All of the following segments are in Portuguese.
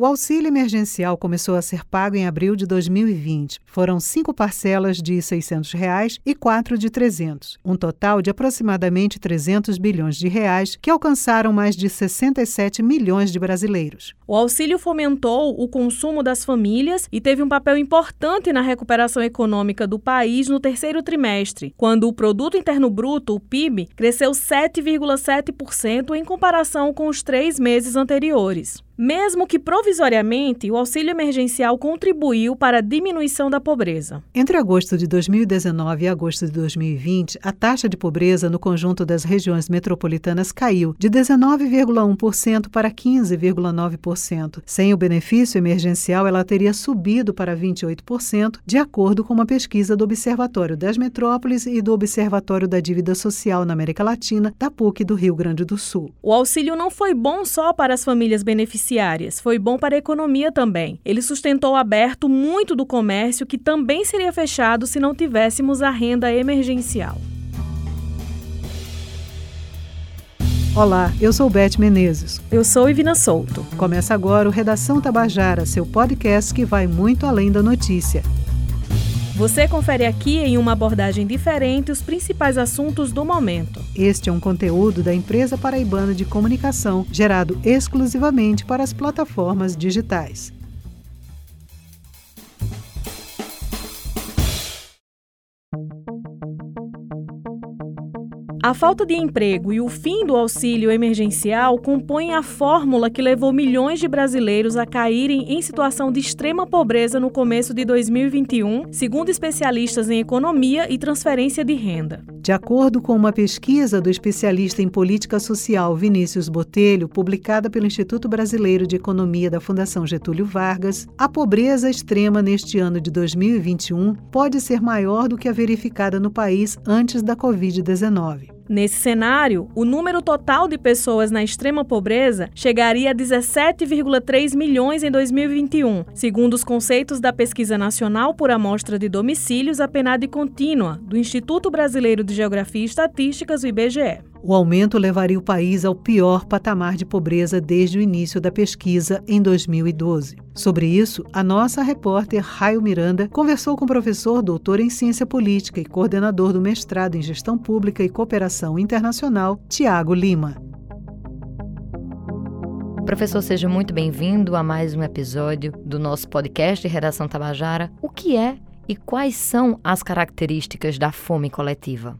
O auxílio emergencial começou a ser pago em abril de 2020. Foram cinco parcelas de 600 reais e quatro de 300, um total de aproximadamente 300 bilhões de reais que alcançaram mais de 67 milhões de brasileiros. O auxílio fomentou o consumo das famílias e teve um papel importante na recuperação econômica do país no terceiro trimestre, quando o produto interno bruto, o PIB, cresceu 7,7% em comparação com os três meses anteriores. Mesmo que provisoriamente, o auxílio emergencial contribuiu para a diminuição da pobreza. Entre agosto de 2019 e agosto de 2020, a taxa de pobreza no conjunto das regiões metropolitanas caiu de 19,1% para 15,9%. Sem o benefício emergencial, ela teria subido para 28%, de acordo com uma pesquisa do Observatório das Metrópoles e do Observatório da Dívida Social na América Latina, da PUC do Rio Grande do Sul. O auxílio não foi bom só para as famílias beneficiárias. Foi bom para a economia também. Ele sustentou aberto muito do comércio que também seria fechado se não tivéssemos a renda emergencial. Olá, eu sou Beth Menezes. Eu sou Ivina Souto. Começa agora o Redação Tabajara, seu podcast que vai muito além da notícia. Você confere aqui em uma abordagem diferente os principais assuntos do momento. Este é um conteúdo da empresa paraibana de comunicação, gerado exclusivamente para as plataformas digitais. A falta de emprego e o fim do auxílio emergencial compõem a fórmula que levou milhões de brasileiros a caírem em situação de extrema pobreza no começo de 2021, segundo especialistas em economia e transferência de renda. De acordo com uma pesquisa do especialista em política social Vinícius Botelho, publicada pelo Instituto Brasileiro de Economia da Fundação Getúlio Vargas, a pobreza extrema neste ano de 2021 pode ser maior do que a verificada no país antes da Covid-19. Nesse cenário, o número total de pessoas na extrema pobreza chegaria a 17,3 milhões em 2021, segundo os conceitos da Pesquisa Nacional por Amostra de Domicílios, a PNAD contínua, do Instituto Brasileiro de Geografia e Estatísticas, o IBGE. O aumento levaria o país ao pior patamar de pobreza desde o início da pesquisa, em 2012. Sobre isso, a nossa repórter Raio Miranda conversou com o professor doutor em ciência política e coordenador do mestrado em gestão pública e cooperação internacional, Tiago Lima. Professor, seja muito bem-vindo a mais um episódio do nosso podcast Redação Tabajara. O que é e quais são as características da fome coletiva?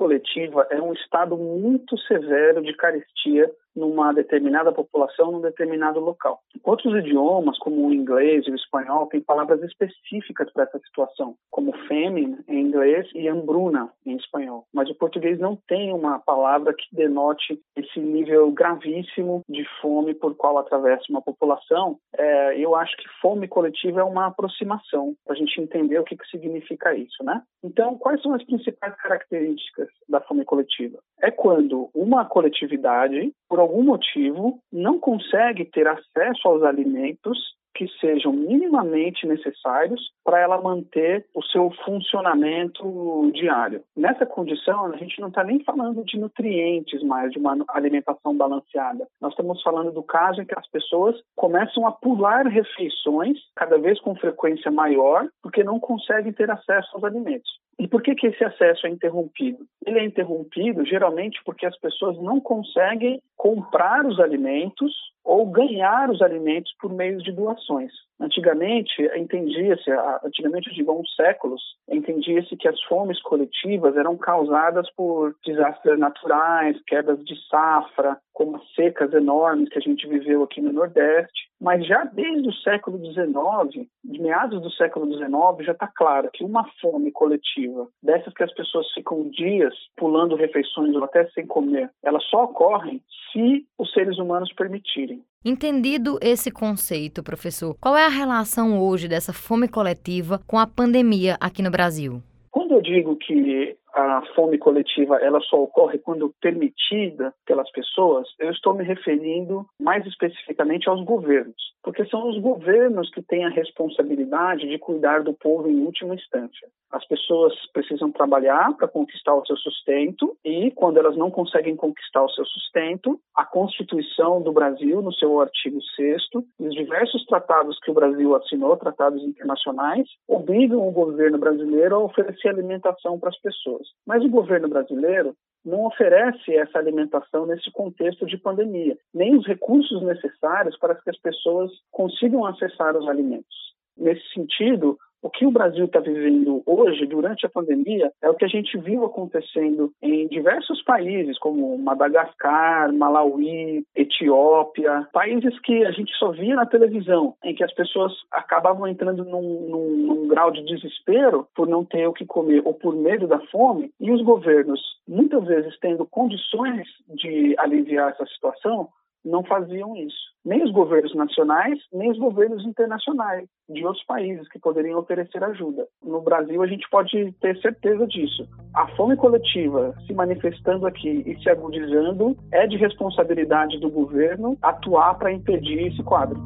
Coletiva é um estado muito severo de carestia numa determinada população, num determinado local. Outros idiomas, como o inglês e o espanhol, têm palavras específicas para essa situação, como famine em inglês e hambruna em espanhol. Mas o português não tem uma palavra que denote esse nível gravíssimo de fome por qual atravessa uma população. É, eu acho que fome coletiva é uma aproximação para a gente entender o que, que significa isso, né? Então, quais são as principais características da fome coletiva? É quando uma coletividade, por algum motivo, não consegue ter acesso aos alimentos que sejam minimamente necessários para ela manter o seu funcionamento diário. Nessa condição, a gente não está nem falando de nutrientes mais, de uma alimentação balanceada. Nós estamos falando do caso em que as pessoas começam a pular refeições, cada vez com frequência maior, porque não conseguem ter acesso aos alimentos. E por que, que esse acesso é interrompido? Ele é interrompido geralmente porque as pessoas não conseguem comprar os alimentos ou ganhar os alimentos por meio de doações. Antigamente, entendia-se, antigamente eu digo há uns séculos, entendia-se que as fomes coletivas eram causadas por desastres naturais, quedas de safra, como as secas enormes que a gente viveu aqui no Nordeste. Mas já desde o século XIX, de meados do século XIX, já está claro que uma fome coletiva, dessas que as pessoas ficam dias pulando refeições ou até sem comer, elas só ocorrem se os seres humanos permitirem. Entendido esse conceito, professor, qual é a relação hoje dessa fome coletiva com a pandemia aqui no Brasil? Quando eu digo que a fome coletiva ela só ocorre quando permitida pelas pessoas, eu estou me referindo mais especificamente aos governos. porque são os governos que têm a responsabilidade de cuidar do povo em última instância. As pessoas precisam trabalhar para conquistar o seu sustento e, quando elas não conseguem conquistar o seu sustento, a Constituição do Brasil, no seu artigo 6 e os diversos tratados que o Brasil assinou, tratados internacionais, obrigam o governo brasileiro a oferecer alimentação para as pessoas. Mas o governo brasileiro não oferece essa alimentação nesse contexto de pandemia, nem os recursos necessários para que as pessoas consigam acessar os alimentos. Nesse sentido, o que o Brasil está vivendo hoje, durante a pandemia, é o que a gente viu acontecendo em diversos países, como Madagascar, Malawi, Etiópia, países que a gente só via na televisão, em que as pessoas acabavam entrando num, num, num grau de desespero por não ter o que comer ou por medo da fome, e os governos, muitas vezes tendo condições de aliviar essa situação, não faziam isso. Nem os governos nacionais, nem os governos internacionais de outros países que poderiam oferecer ajuda. No Brasil, a gente pode ter certeza disso. A fome coletiva se manifestando aqui e se agudizando é de responsabilidade do governo atuar para impedir esse quadro.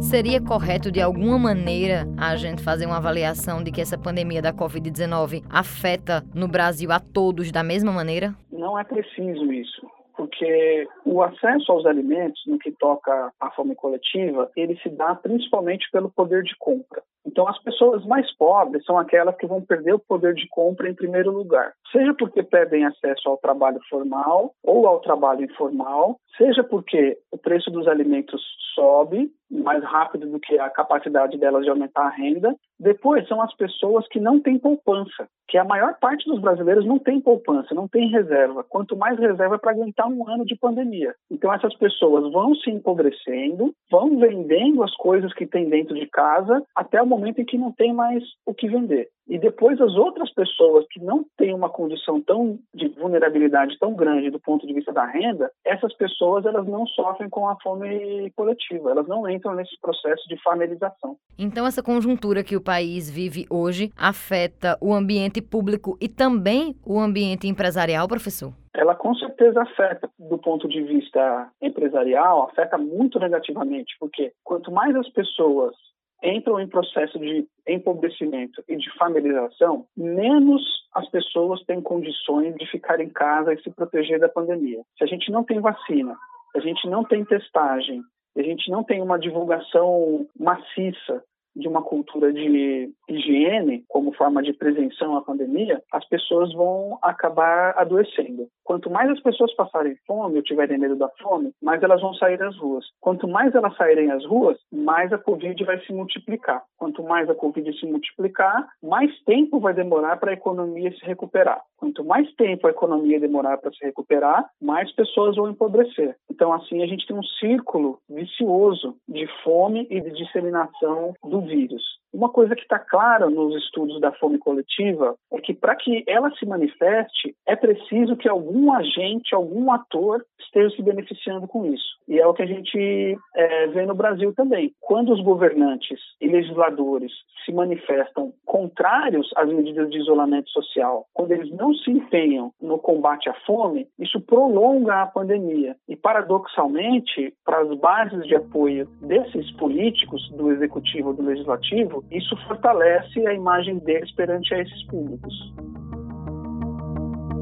Seria correto, de alguma maneira, a gente fazer uma avaliação de que essa pandemia da Covid-19 afeta no Brasil a todos da mesma maneira? Não é preciso isso porque o acesso aos alimentos, no que toca à fome coletiva, ele se dá principalmente pelo poder de compra. Então, as pessoas mais pobres são aquelas que vão perder o poder de compra em primeiro lugar, seja porque perdem acesso ao trabalho formal ou ao trabalho informal, seja porque o preço dos alimentos sobe mais rápido do que a capacidade delas de aumentar a renda. Depois são as pessoas que não têm poupança, que a maior parte dos brasileiros não tem poupança, não tem reserva. Quanto mais reserva para aguentar um ano de pandemia. Então essas pessoas vão se empobrecendo, vão vendendo as coisas que têm dentro de casa até o momento em que não tem mais o que vender. E depois as outras pessoas que não têm uma condição tão de vulnerabilidade tão grande do ponto de vista da renda, essas pessoas elas não sofrem com a fome coletiva, elas não entram nesse processo de familiarização. Então essa conjuntura que o país vive hoje afeta o ambiente público e também o ambiente empresarial, professor? ela com certeza afeta do ponto de vista empresarial, afeta muito negativamente, porque quanto mais as pessoas entram em processo de empobrecimento e de familiarização, menos as pessoas têm condições de ficar em casa e se proteger da pandemia. Se a gente não tem vacina, se a gente não tem testagem, a gente não tem uma divulgação maciça de uma cultura de higiene como forma de prevenção à pandemia, as pessoas vão acabar adoecendo. Quanto mais as pessoas passarem fome ou tiverem medo da fome, mais elas vão sair às ruas. Quanto mais elas saírem às ruas, mais a Covid vai se multiplicar. Quanto mais a Covid se multiplicar, mais tempo vai demorar para a economia se recuperar. Quanto mais tempo a economia demorar para se recuperar, mais pessoas vão empobrecer. Então, assim, a gente tem um círculo vicioso de fome e de disseminação do vírus. Uma coisa que está clara nos estudos da fome coletiva é que para que ela se manifeste, é preciso que algum agente, algum ator esteja se beneficiando com isso. E é o que a gente é, vê no Brasil também. Quando os governantes e legisladores se manifestam contrários às medidas de isolamento social, quando eles não se empenham no combate à fome, isso prolonga a pandemia. E, paradoxalmente, para as bases de apoio desses políticos, do executivo do legislativo, isso fortalece a imagem deles perante a esses públicos.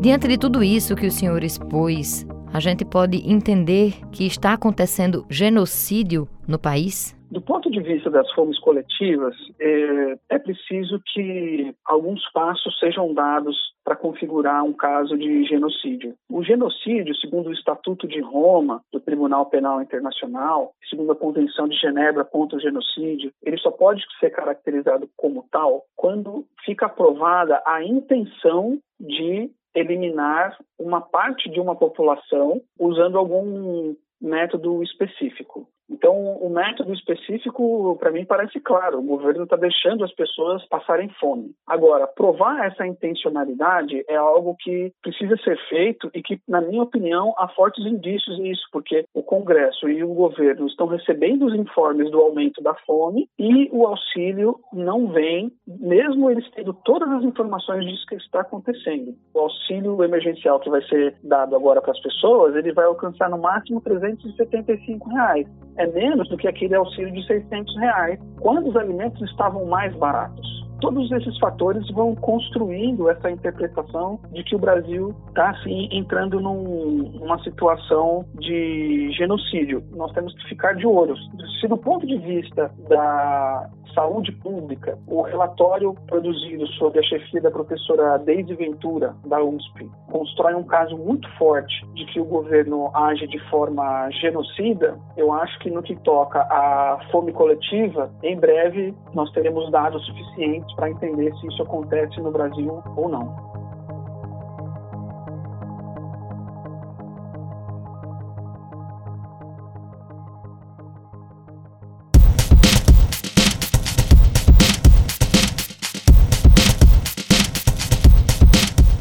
Diante de tudo isso que o senhor expôs, a gente pode entender que está acontecendo genocídio no país? Do ponto de vista das fomes coletivas, é, é preciso que alguns passos sejam dados para configurar um caso de genocídio. O genocídio, segundo o Estatuto de Roma do Tribunal Penal Internacional, segundo a Convenção de Genebra contra o Genocídio, ele só pode ser caracterizado como tal quando fica aprovada a intenção de eliminar uma parte de uma população usando algum método específico. Então, o método específico, para mim, parece claro. O governo está deixando as pessoas passarem fome. Agora, provar essa intencionalidade é algo que precisa ser feito e que, na minha opinião, há fortes indícios nisso, porque o Congresso e o governo estão recebendo os informes do aumento da fome e o auxílio não vem, mesmo eles tendo todas as informações disso que está acontecendo. O auxílio emergencial que vai ser dado agora para as pessoas, ele vai alcançar no máximo 375 reais é menos do que aquele auxílio de 600 reais, quando os alimentos estavam mais baratos todos esses fatores vão construindo essa interpretação de que o Brasil está assim entrando num, numa situação de genocídio. Nós temos que ficar de olho. Se do ponto de vista da saúde pública, o relatório produzido sob a chefia da professora Deise Ventura, da USP, constrói um caso muito forte de que o governo age de forma genocida, eu acho que no que toca à fome coletiva, em breve nós teremos dados suficientes para entender se isso acontece no Brasil ou não.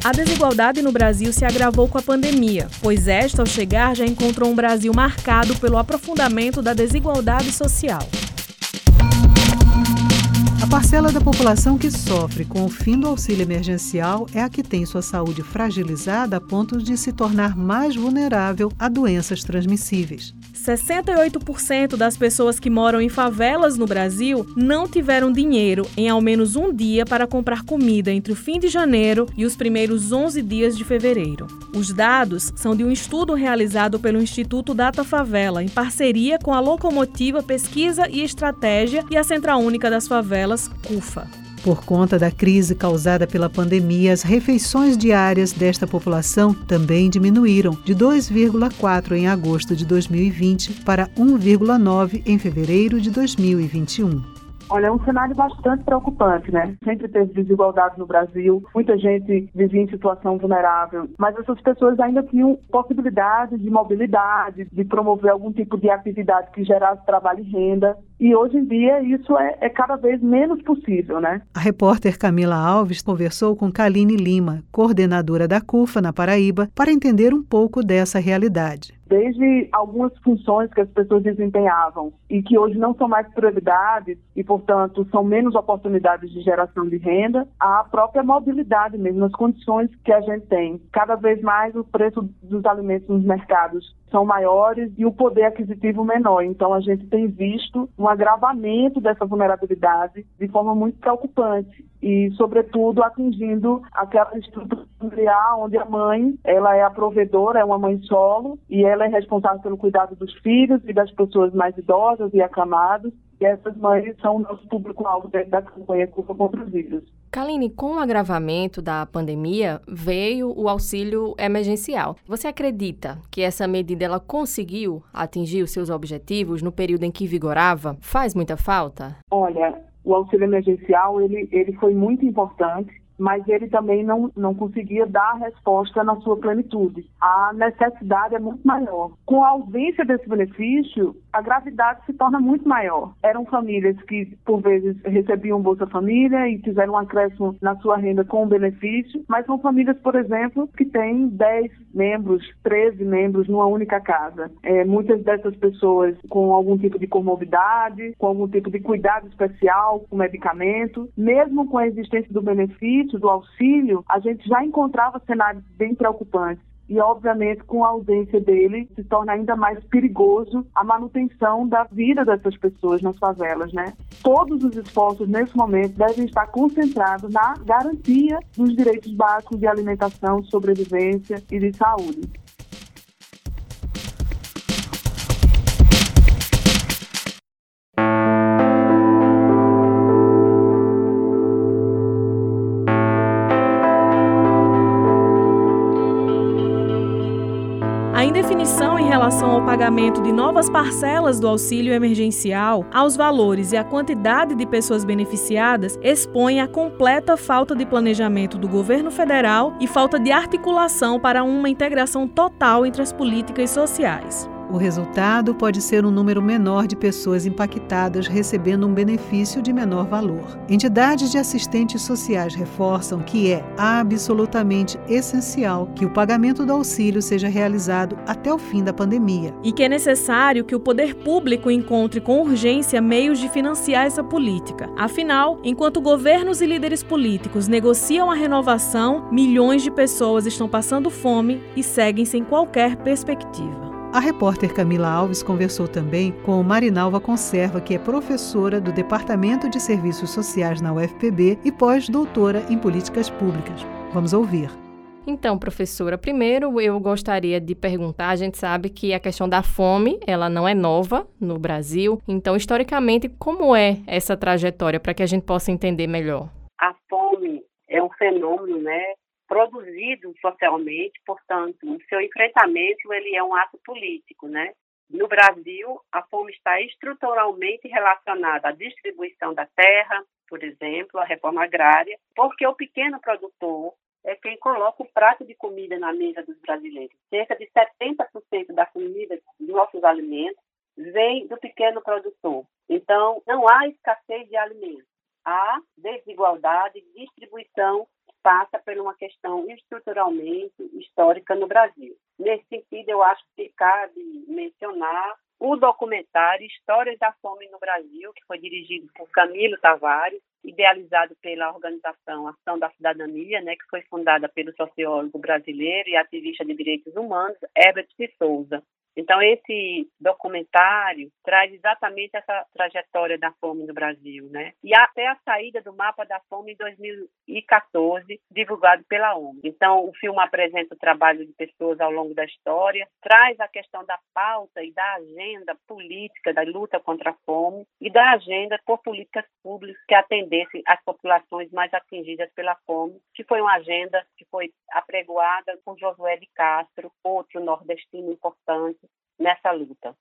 A desigualdade no Brasil se agravou com a pandemia, pois esta, ao chegar, já encontrou um Brasil marcado pelo aprofundamento da desigualdade social. Parcela da população que sofre com o fim do auxílio emergencial é a que tem sua saúde fragilizada a ponto de se tornar mais vulnerável a doenças transmissíveis. 68% das pessoas que moram em favelas no Brasil não tiveram dinheiro em ao menos um dia para comprar comida entre o fim de janeiro e os primeiros 11 dias de fevereiro. Os dados são de um estudo realizado pelo Instituto Data Favela, em parceria com a Locomotiva Pesquisa e Estratégia e a Central Única das Favelas, CUFA. Por conta da crise causada pela pandemia, as refeições diárias desta população também diminuíram, de 2,4 em agosto de 2020 para 1,9 em fevereiro de 2021. Olha, é um cenário bastante preocupante, né? Sempre teve desigualdade no Brasil, muita gente vivia em situação vulnerável, mas essas pessoas ainda tinham possibilidade de mobilidade, de promover algum tipo de atividade que gerasse trabalho e renda. E hoje em dia isso é, é cada vez menos possível, né? A repórter Camila Alves conversou com Kaline Lima, coordenadora da CUFA na Paraíba, para entender um pouco dessa realidade desde algumas funções que as pessoas desempenhavam e que hoje não são mais prioridades e, portanto, são menos oportunidades de geração de renda, a própria mobilidade mesmo, as condições que a gente tem. Cada vez mais o preço dos alimentos nos mercados são maiores e o poder aquisitivo menor. Então, a gente tem visto um agravamento dessa vulnerabilidade de forma muito preocupante e, sobretudo, atingindo aquela estrutura familiar onde a mãe ela é a provedora, é uma mãe solo e ela é responsável pelo cuidado dos filhos e das pessoas mais idosas e acamadas. E essas mães são o nosso público-alvo dentro da campanha Culpa contra os Vírus. Kaline, com o agravamento da pandemia, veio o auxílio emergencial. Você acredita que essa medida ela conseguiu atingir os seus objetivos no período em que vigorava? Faz muita falta? Olha, o auxílio emergencial ele, ele foi muito importante mas ele também não, não conseguia dar a resposta na sua plenitude. A necessidade é muito maior. Com a ausência desse benefício, a gravidade se torna muito maior. Eram famílias que, por vezes, recebiam Bolsa Família e fizeram um acréscimo na sua renda com o benefício, mas são famílias, por exemplo, que têm 10 membros, 13 membros numa única casa. É, muitas dessas pessoas com algum tipo de comorbidade, com algum tipo de cuidado especial, com medicamento, mesmo com a existência do benefício, do auxílio, a gente já encontrava cenários bem preocupantes. E, obviamente, com a ausência dele, se torna ainda mais perigoso a manutenção da vida dessas pessoas nas favelas, né? Todos os esforços, nesse momento, devem estar concentrados na garantia dos direitos básicos de alimentação, sobrevivência e de saúde. Relação ao pagamento de novas parcelas do auxílio emergencial, aos valores e à quantidade de pessoas beneficiadas, expõe a completa falta de planejamento do governo federal e falta de articulação para uma integração total entre as políticas sociais. O resultado pode ser um número menor de pessoas impactadas recebendo um benefício de menor valor. Entidades de assistentes sociais reforçam que é absolutamente essencial que o pagamento do auxílio seja realizado até o fim da pandemia. E que é necessário que o poder público encontre com urgência meios de financiar essa política. Afinal, enquanto governos e líderes políticos negociam a renovação, milhões de pessoas estão passando fome e seguem sem qualquer perspectiva. A repórter Camila Alves conversou também com Marinalva Conserva, que é professora do Departamento de Serviços Sociais na UFPB e pós-doutora em Políticas Públicas. Vamos ouvir. Então, professora, primeiro eu gostaria de perguntar, a gente sabe que a questão da fome, ela não é nova no Brasil, então historicamente como é essa trajetória para que a gente possa entender melhor? A fome é um fenômeno, né, produzido socialmente, portanto, o seu enfrentamento ele é um ato político, né? No Brasil, a fome está estruturalmente relacionada à distribuição da terra, por exemplo, à reforma agrária, porque o pequeno produtor é quem coloca o prato de comida na mesa dos brasileiros. Cerca de 70% da comida dos nossos alimentos vem do pequeno produtor. Então, não há escassez de alimentos. Há desigualdade de distribuição passa por uma questão estruturalmente histórica no Brasil. Nesse sentido, eu acho que cabe mencionar o documentário Histórias da Fome no Brasil, que foi dirigido por Camilo Tavares, idealizado pela organização Ação da Cidadania, né, que foi fundada pelo sociólogo brasileiro e ativista de direitos humanos Herbert de Souza. Então, esse documentário traz exatamente essa trajetória da fome no Brasil, né? E até a saída do mapa da fome em 2014, divulgado pela ONU. Então, o filme apresenta o trabalho de pessoas ao longo da história, traz a questão da pauta e da agenda política da luta contra a fome e da agenda por políticas públicas que atendessem as populações mais atingidas pela fome, que foi uma agenda que foi apregoada por Josué de Castro, outro nordestino importante, nessa luta.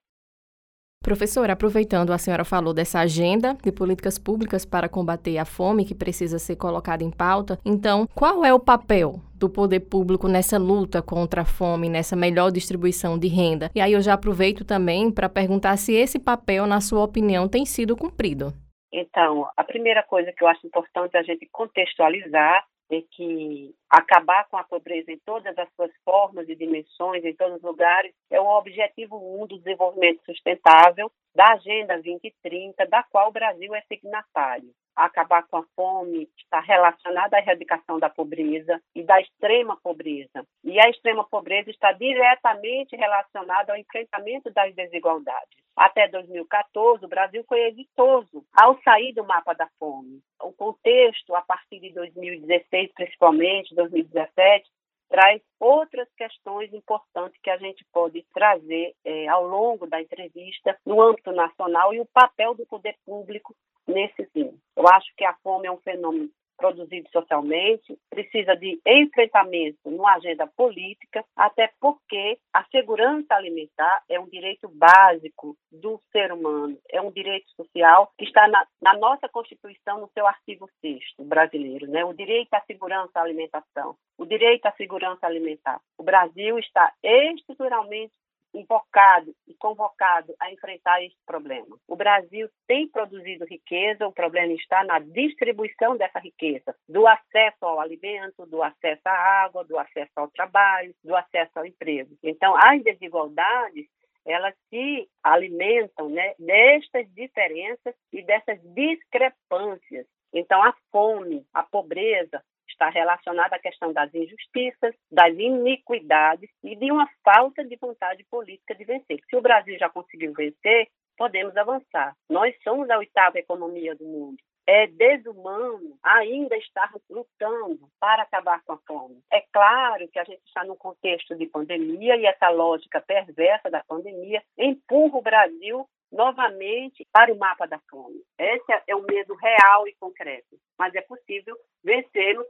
Professora, aproveitando a senhora falou dessa agenda de políticas públicas para combater a fome que precisa ser colocada em pauta, então qual é o papel do poder público nessa luta contra a fome, nessa melhor distribuição de renda? E aí eu já aproveito também para perguntar se esse papel, na sua opinião, tem sido cumprido. Então, a primeira coisa que eu acho importante é a gente contextualizar é que acabar com a pobreza em todas as suas formas e dimensões, em todos os lugares, é o objetivo 1 um do desenvolvimento sustentável da Agenda 2030, da qual o Brasil é signatário acabar com a fome está relacionada à erradicação da pobreza e da extrema pobreza. E a extrema pobreza está diretamente relacionada ao enfrentamento das desigualdades. Até 2014, o Brasil foi exitoso ao sair do mapa da fome. O contexto, a partir de 2016, principalmente 2017, traz outras questões importantes que a gente pode trazer é, ao longo da entrevista no âmbito nacional e o papel do poder público nesse fim. Eu acho que a fome é um fenômeno produzido socialmente, precisa de enfrentamento numa agenda política, até porque a segurança alimentar é um direito básico do ser humano, é um direito social que está na, na nossa Constituição, no seu artigo 6 brasileiro, né? o direito à segurança à alimentação, o direito à segurança alimentar. O Brasil está estruturalmente invocado e convocado a enfrentar esse problema. O Brasil tem produzido riqueza, o problema está na distribuição dessa riqueza, do acesso ao alimento, do acesso à água, do acesso ao trabalho, do acesso ao emprego. Então, as desigualdades elas se alimentam né, destas diferenças e dessas discrepâncias. Então, a fome, a pobreza, está relacionada à questão das injustiças, das iniquidades e de uma falta de vontade política de vencer. Se o Brasil já conseguiu vencer, podemos avançar. Nós somos a oitava economia do mundo. É desumano ainda estar lutando para acabar com a fome. É claro que a gente está num contexto de pandemia e essa lógica perversa da pandemia empurra o Brasil novamente para o mapa da fome. Esse é o medo real e concreto, mas é possível vencê-lo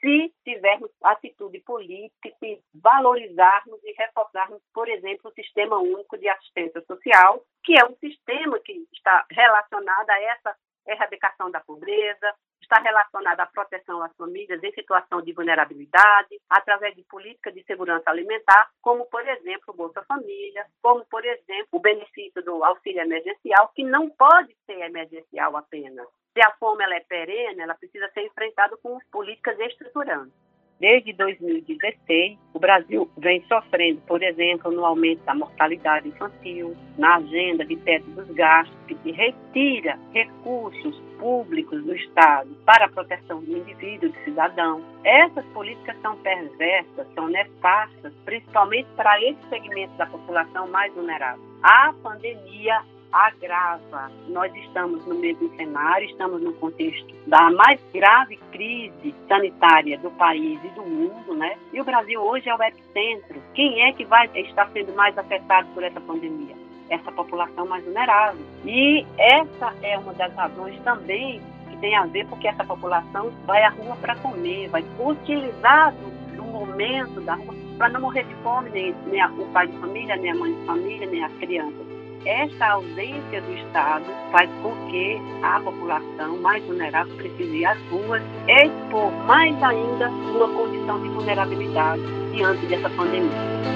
se tivermos atitude política e valorizarmos e reforçarmos, por exemplo, o Sistema Único de Assistência Social, que é um sistema que está relacionado a essa erradicação da pobreza, está relacionado à proteção às famílias em situação de vulnerabilidade, através de políticas de segurança alimentar, como, por exemplo, o Bolsa Família, como, por exemplo, o benefício do auxílio emergencial, que não pode ser emergencial apenas. Se a fome ela é perene, ela precisa ser enfrentada com políticas estruturantes. Desde 2016, o Brasil vem sofrendo, por exemplo, no aumento da mortalidade infantil, na agenda de teto dos gastos, que retira recursos públicos do Estado para a proteção do indivíduo, do cidadão. Essas políticas são perversas, são nefastas, principalmente para esse segmento da população mais vulnerável. A pandemia agrava. Nós estamos no mesmo cenário, estamos no contexto da mais grave crise sanitária do país e do mundo, né? E o Brasil hoje é o epicentro. Quem é que vai estar sendo mais afetado por essa pandemia? Essa população mais vulnerável. E essa é uma das razões também que tem a ver porque essa população vai à rua para comer, vai utilizar do momento da rua para não morrer de fome, nem, nem a, o pai de família, nem a mãe de família, nem as crianças esta ausência do Estado faz com que a população mais vulnerável precise ir às ruas expor mais ainda uma condição de vulnerabilidade diante dessa pandemia.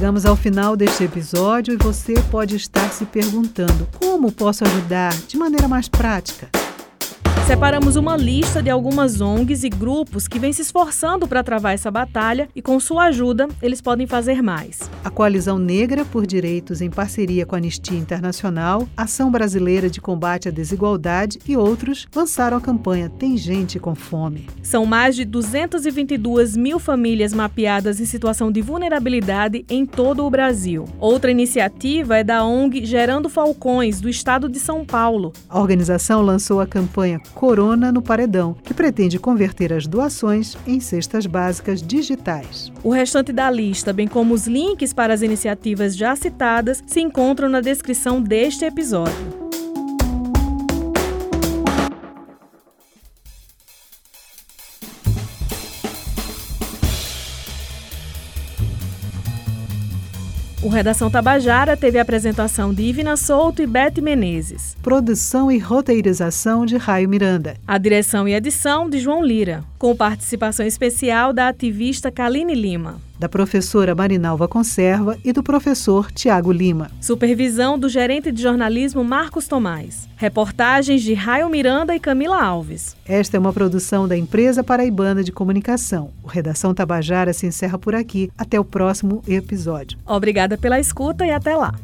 Chegamos ao final deste episódio e você pode estar se perguntando como posso ajudar de maneira mais prática. Separamos uma lista de algumas ONGs e grupos que vêm se esforçando para travar essa batalha e, com sua ajuda, eles podem fazer mais. A Coalizão Negra por Direitos, em parceria com a Anistia Internacional, Ação Brasileira de Combate à Desigualdade e outros, lançaram a campanha Tem Gente com Fome. São mais de 222 mil famílias mapeadas em situação de vulnerabilidade em todo o Brasil. Outra iniciativa é da ONG Gerando Falcões, do estado de São Paulo. A organização lançou a campanha Corona no Paredão, que pretende converter as doações em cestas básicas digitais. O restante da lista, bem como os links para as iniciativas já citadas, se encontram na descrição deste episódio. O Redação Tabajara teve a apresentação de Ivina Souto e Beth Menezes. Produção e roteirização de Raio Miranda. A direção e edição de João Lira, com participação especial da ativista Kaline Lima da professora Marinalva Conserva e do professor Tiago Lima. Supervisão do gerente de jornalismo Marcos Tomás. Reportagens de Raio Miranda e Camila Alves. Esta é uma produção da Empresa Paraibana de Comunicação. O Redação Tabajara se encerra por aqui. Até o próximo episódio. Obrigada pela escuta e até lá.